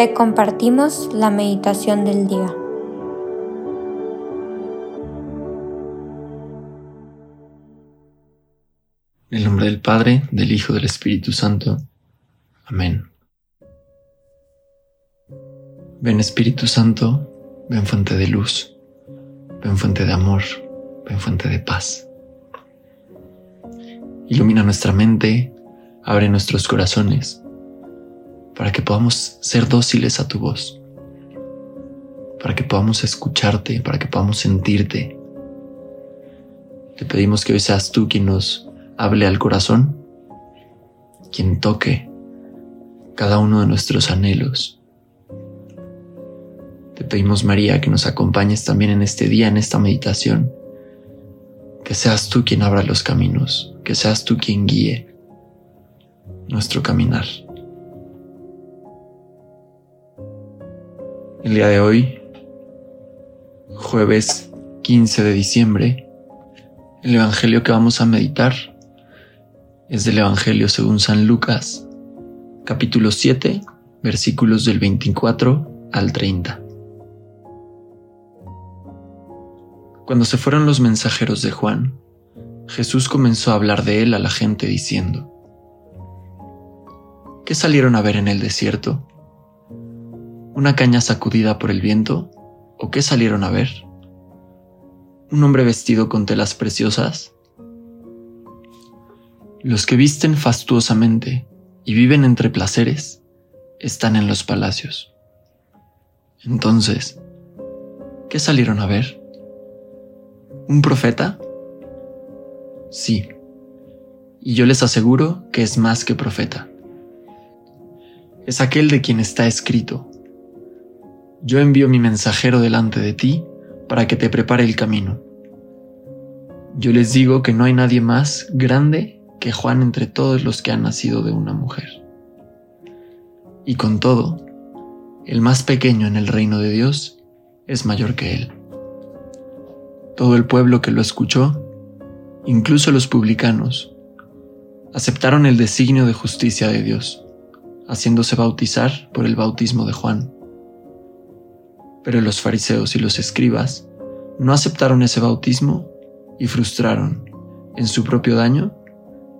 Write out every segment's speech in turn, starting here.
te compartimos la meditación del día. En el nombre del Padre, del Hijo, del Espíritu Santo. Amén. Ven Espíritu Santo, ven fuente de luz, ven fuente de amor, ven fuente de paz. Ilumina nuestra mente, abre nuestros corazones para que podamos ser dóciles a tu voz, para que podamos escucharte, para que podamos sentirte. Te pedimos que hoy seas tú quien nos hable al corazón, quien toque cada uno de nuestros anhelos. Te pedimos, María, que nos acompañes también en este día, en esta meditación. Que seas tú quien abra los caminos, que seas tú quien guíe nuestro caminar. El día de hoy, jueves 15 de diciembre, el Evangelio que vamos a meditar es del Evangelio según San Lucas, capítulo 7, versículos del 24 al 30. Cuando se fueron los mensajeros de Juan, Jesús comenzó a hablar de él a la gente diciendo, ¿Qué salieron a ver en el desierto? ¿Una caña sacudida por el viento? ¿O qué salieron a ver? ¿Un hombre vestido con telas preciosas? Los que visten fastuosamente y viven entre placeres están en los palacios. Entonces, ¿qué salieron a ver? ¿Un profeta? Sí, y yo les aseguro que es más que profeta. Es aquel de quien está escrito yo envío mi mensajero delante de ti para que te prepare el camino. Yo les digo que no hay nadie más grande que Juan entre todos los que han nacido de una mujer. Y con todo, el más pequeño en el reino de Dios es mayor que él. Todo el pueblo que lo escuchó, incluso los publicanos, aceptaron el designio de justicia de Dios, haciéndose bautizar por el bautismo de Juan. Pero los fariseos y los escribas no aceptaron ese bautismo y frustraron, en su propio daño,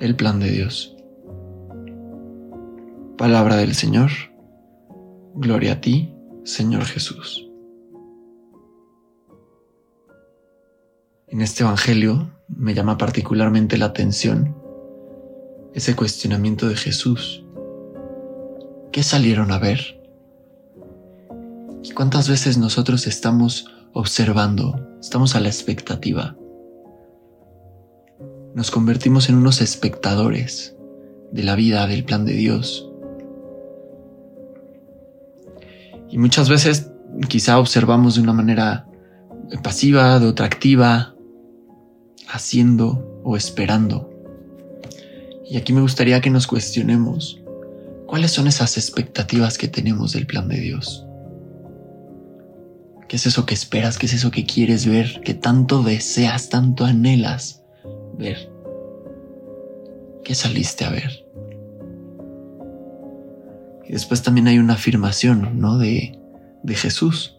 el plan de Dios. Palabra del Señor. Gloria a ti, Señor Jesús. En este Evangelio me llama particularmente la atención ese cuestionamiento de Jesús. ¿Qué salieron a ver? ¿Y cuántas veces nosotros estamos observando, estamos a la expectativa? Nos convertimos en unos espectadores de la vida, del plan de Dios. Y muchas veces quizá observamos de una manera pasiva, de otra activa, haciendo o esperando. Y aquí me gustaría que nos cuestionemos cuáles son esas expectativas que tenemos del plan de Dios. ¿Qué es eso que esperas? ¿Qué es eso que quieres ver? ¿Qué tanto deseas, tanto anhelas ver? ¿Qué saliste a ver? Y después también hay una afirmación, ¿no? De, de Jesús,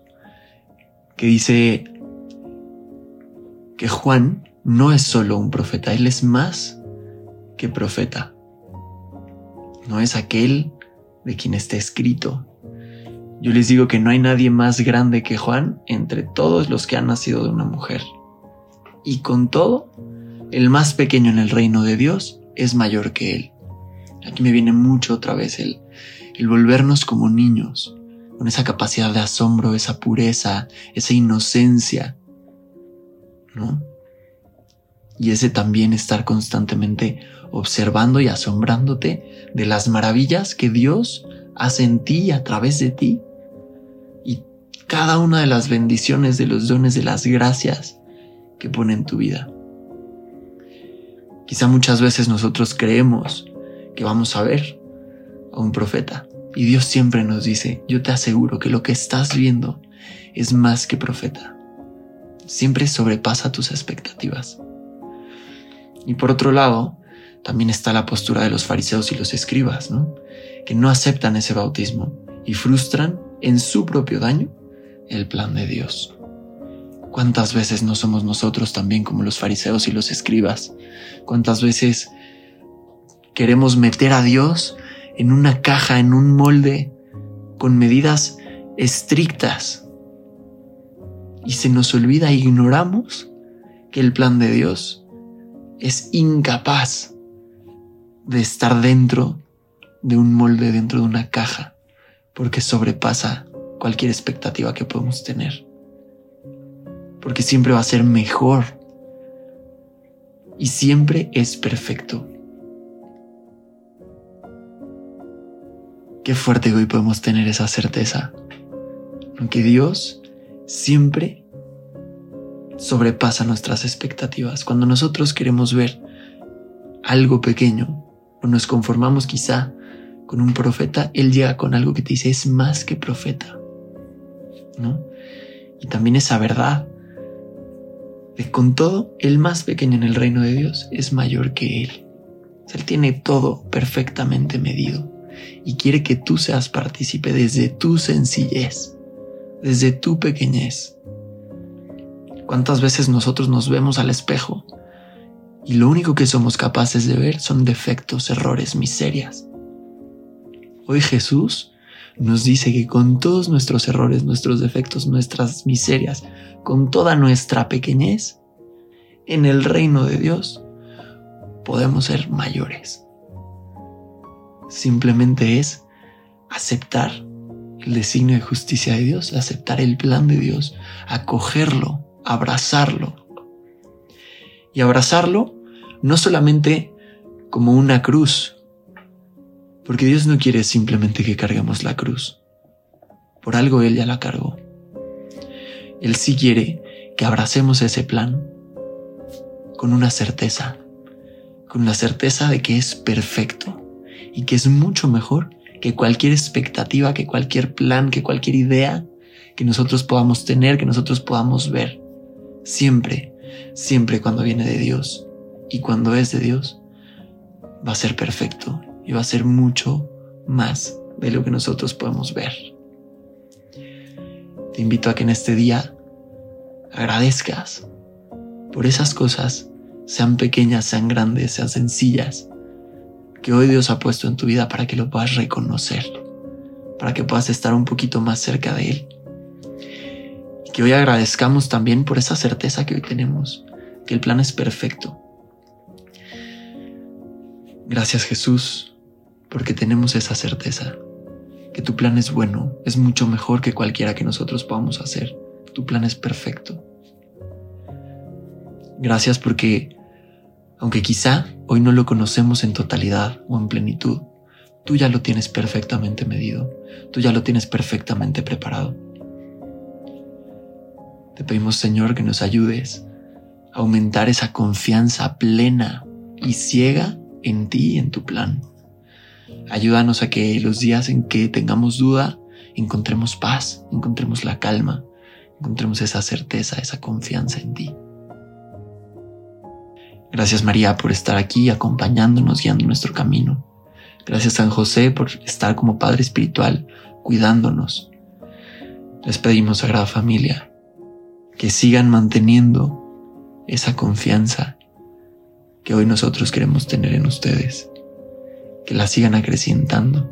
que dice que Juan no es solo un profeta, él es más que profeta. No es aquel de quien está escrito, yo les digo que no hay nadie más grande que Juan entre todos los que han nacido de una mujer. Y con todo, el más pequeño en el reino de Dios es mayor que él. Aquí me viene mucho otra vez el, el volvernos como niños, con esa capacidad de asombro, esa pureza, esa inocencia, ¿no? Y ese también estar constantemente observando y asombrándote de las maravillas que Dios hace en ti a través de ti. Cada una de las bendiciones, de los dones, de las gracias que pone en tu vida. Quizá muchas veces nosotros creemos que vamos a ver a un profeta y Dios siempre nos dice, yo te aseguro que lo que estás viendo es más que profeta. Siempre sobrepasa tus expectativas. Y por otro lado, también está la postura de los fariseos y los escribas, ¿no? que no aceptan ese bautismo y frustran en su propio daño el plan de Dios. ¿Cuántas veces no somos nosotros también como los fariseos y los escribas? ¿Cuántas veces queremos meter a Dios en una caja, en un molde, con medidas estrictas? Y se nos olvida, ignoramos que el plan de Dios es incapaz de estar dentro de un molde, dentro de una caja, porque sobrepasa cualquier expectativa que podemos tener. Porque siempre va a ser mejor y siempre es perfecto. Qué fuerte hoy podemos tener esa certeza. Aunque Dios siempre sobrepasa nuestras expectativas. Cuando nosotros queremos ver algo pequeño o nos conformamos quizá con un profeta, Él llega con algo que te dice es más que profeta. Y también esa verdad de con todo, el más pequeño en el reino de Dios es mayor que Él. Él tiene todo perfectamente medido y quiere que tú seas partícipe desde tu sencillez, desde tu pequeñez. ¿Cuántas veces nosotros nos vemos al espejo y lo único que somos capaces de ver son defectos, errores, miserias? Hoy Jesús nos dice que con todos nuestros errores, nuestros defectos, nuestras miserias, con toda nuestra pequeñez, en el reino de Dios podemos ser mayores. Simplemente es aceptar el designio de justicia de Dios, aceptar el plan de Dios, acogerlo, abrazarlo. Y abrazarlo no solamente como una cruz, porque Dios no quiere simplemente que carguemos la cruz. Por algo Él ya la cargó. Él sí quiere que abracemos ese plan con una certeza, con la certeza de que es perfecto y que es mucho mejor que cualquier expectativa, que cualquier plan, que cualquier idea que nosotros podamos tener, que nosotros podamos ver. Siempre, siempre cuando viene de Dios y cuando es de Dios, va a ser perfecto y va a ser mucho más de lo que nosotros podemos ver. Te invito a que en este día agradezcas por esas cosas, sean pequeñas, sean grandes, sean sencillas, que hoy Dios ha puesto en tu vida para que lo puedas reconocer, para que puedas estar un poquito más cerca de Él. Y que hoy agradezcamos también por esa certeza que hoy tenemos, que el plan es perfecto. Gracias Jesús porque tenemos esa certeza, que tu plan es bueno, es mucho mejor que cualquiera que nosotros podamos hacer. Tu plan es perfecto. Gracias porque, aunque quizá hoy no lo conocemos en totalidad o en plenitud, tú ya lo tienes perfectamente medido, tú ya lo tienes perfectamente preparado. Te pedimos, Señor, que nos ayudes a aumentar esa confianza plena y ciega en ti y en tu plan. Ayúdanos a que los días en que tengamos duda, encontremos paz, encontremos la calma, encontremos esa certeza, esa confianza en ti. Gracias María por estar aquí acompañándonos, guiando nuestro camino. Gracias San José por estar como Padre Espiritual, cuidándonos. Les pedimos, Sagrada Familia, que sigan manteniendo esa confianza que hoy nosotros queremos tener en ustedes que la sigan acrecentando.